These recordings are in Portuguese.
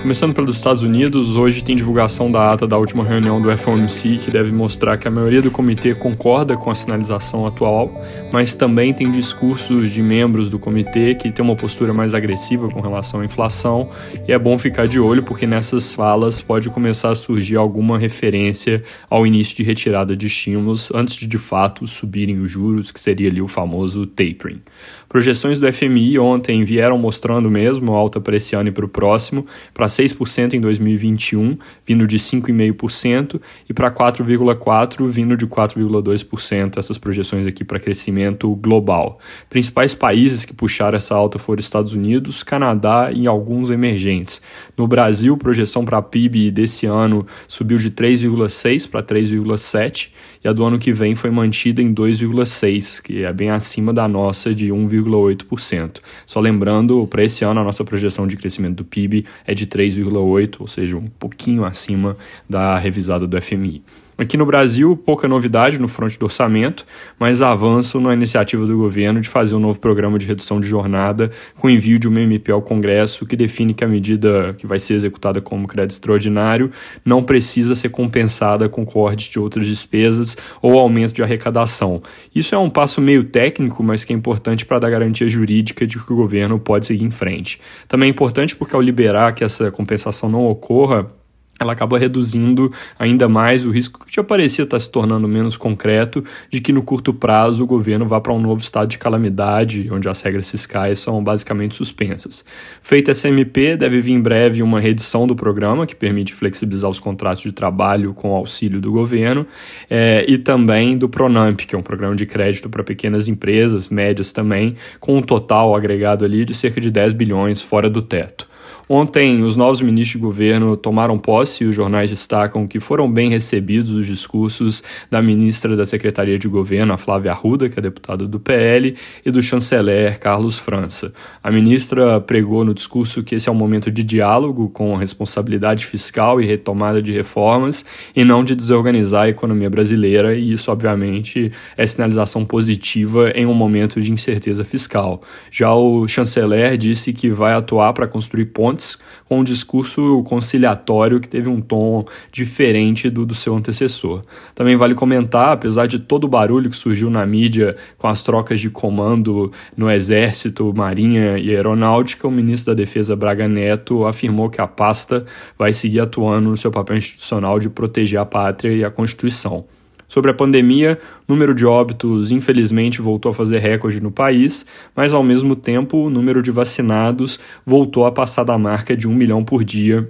Começando pelos Estados Unidos, hoje tem divulgação da ata da última reunião do FOMC, que deve mostrar que a maioria do comitê concorda com a sinalização atual, mas também tem discursos de membros do comitê que têm uma postura mais agressiva com relação à inflação, e é bom ficar de olho porque nessas falas pode começar a surgir alguma referência ao início de retirada de estímulos antes de de fato subirem os juros, que seria ali o famoso tapering. Projeções do FMI ontem vieram mostrando mesmo alta para esse ano e para o próximo, para 6% em 2021, vindo de 5,5%, e para 4,4%, vindo de 4,2%, essas projeções aqui para crescimento global. Principais países que puxaram essa alta foram Estados Unidos, Canadá e alguns emergentes. No Brasil, projeção para PIB desse ano subiu de 3,6% para 3,7%, e a do ano que vem foi mantida em 2,6%, que é bem acima da nossa de 1,8%. Só lembrando, para esse ano a nossa projeção de crescimento do PIB é de 3,8%, ou seja, um pouquinho acima da revisada do FMI. Aqui no Brasil, pouca novidade no fronte do orçamento, mas avanço na iniciativa do governo de fazer um novo programa de redução de jornada com envio de uma MP ao Congresso que define que a medida que vai ser executada como crédito extraordinário não precisa ser compensada com corte de outras despesas ou aumento de arrecadação. Isso é um passo meio técnico, mas que é importante para dar garantia jurídica de que o governo pode seguir em frente. Também é importante porque ao liberar que essa compensação não ocorra, ela acaba reduzindo ainda mais o risco que já parecia estar se tornando menos concreto de que no curto prazo o governo vá para um novo estado de calamidade, onde as regras fiscais são basicamente suspensas. Feita essa MP, deve vir em breve uma reedição do programa que permite flexibilizar os contratos de trabalho com auxílio do governo é, e também do Pronamp, que é um programa de crédito para pequenas empresas, médias também, com um total agregado ali de cerca de 10 bilhões fora do teto. Ontem, os novos ministros de governo tomaram posse e os jornais destacam que foram bem recebidos os discursos da ministra da Secretaria de Governo, a Flávia Arruda, que é deputada do PL, e do chanceler Carlos França. A ministra pregou no discurso que esse é um momento de diálogo com responsabilidade fiscal e retomada de reformas, e não de desorganizar a economia brasileira, e isso, obviamente, é sinalização positiva em um momento de incerteza fiscal. Já o chanceler disse que vai atuar para construir pontos Pontes com um discurso conciliatório que teve um tom diferente do do seu antecessor. Também vale comentar, apesar de todo o barulho que surgiu na mídia com as trocas de comando no Exército, Marinha e Aeronáutica, o ministro da Defesa Braga Neto afirmou que a pasta vai seguir atuando no seu papel institucional de proteger a pátria e a Constituição. Sobre a pandemia, o número de óbitos infelizmente voltou a fazer recorde no país, mas ao mesmo tempo o número de vacinados voltou a passar da marca de um milhão por dia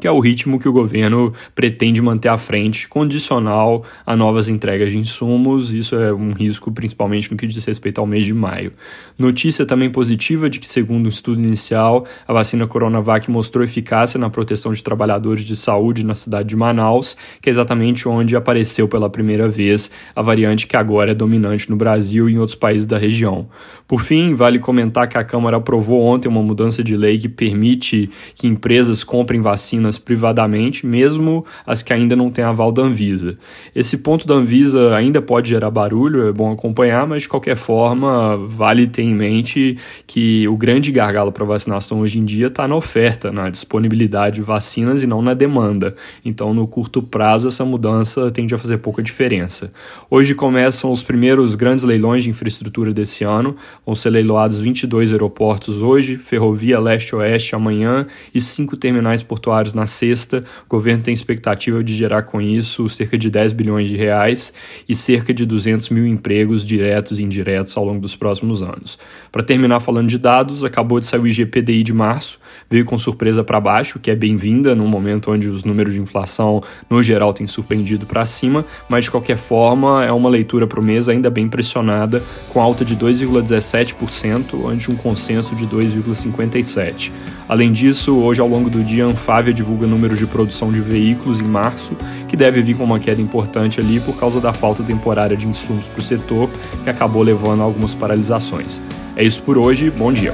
que é o ritmo que o governo pretende manter à frente, condicional a novas entregas de insumos. Isso é um risco, principalmente no que diz respeito ao mês de maio. Notícia também positiva de que, segundo um estudo inicial, a vacina Coronavac mostrou eficácia na proteção de trabalhadores de saúde na cidade de Manaus, que é exatamente onde apareceu pela primeira vez a variante que agora é dominante no Brasil e em outros países da região. Por fim, vale comentar que a Câmara aprovou ontem uma mudança de lei que permite que empresas comprem vacinas vacinas privadamente, mesmo as que ainda não têm aval da Anvisa. Esse ponto da Anvisa ainda pode gerar barulho, é bom acompanhar, mas de qualquer forma, vale ter em mente que o grande gargalo para vacinação hoje em dia está na oferta, na disponibilidade de vacinas e não na demanda. Então, no curto prazo, essa mudança tende a fazer pouca diferença. Hoje começam os primeiros grandes leilões de infraestrutura desse ano, vão ser leiloados 22 aeroportos hoje, ferrovia leste-oeste amanhã e cinco terminais portuários na sexta. O governo tem expectativa de gerar com isso cerca de 10 bilhões de reais e cerca de 200 mil empregos diretos e indiretos ao longo dos próximos anos. Para terminar falando de dados, acabou de sair o IGPDI de março, veio com surpresa para baixo, que é bem-vinda num momento onde os números de inflação no geral têm surpreendido para cima, mas de qualquer forma é uma leitura para o mês ainda bem pressionada, com alta de 2,17% ante um consenso de 2,57%. Além disso, hoje ao longo do dia, a Anfávia divulga números de produção de veículos em março, que deve vir com uma queda importante ali por causa da falta temporária de insumos para o setor, que acabou levando a algumas paralisações. É isso por hoje, bom dia.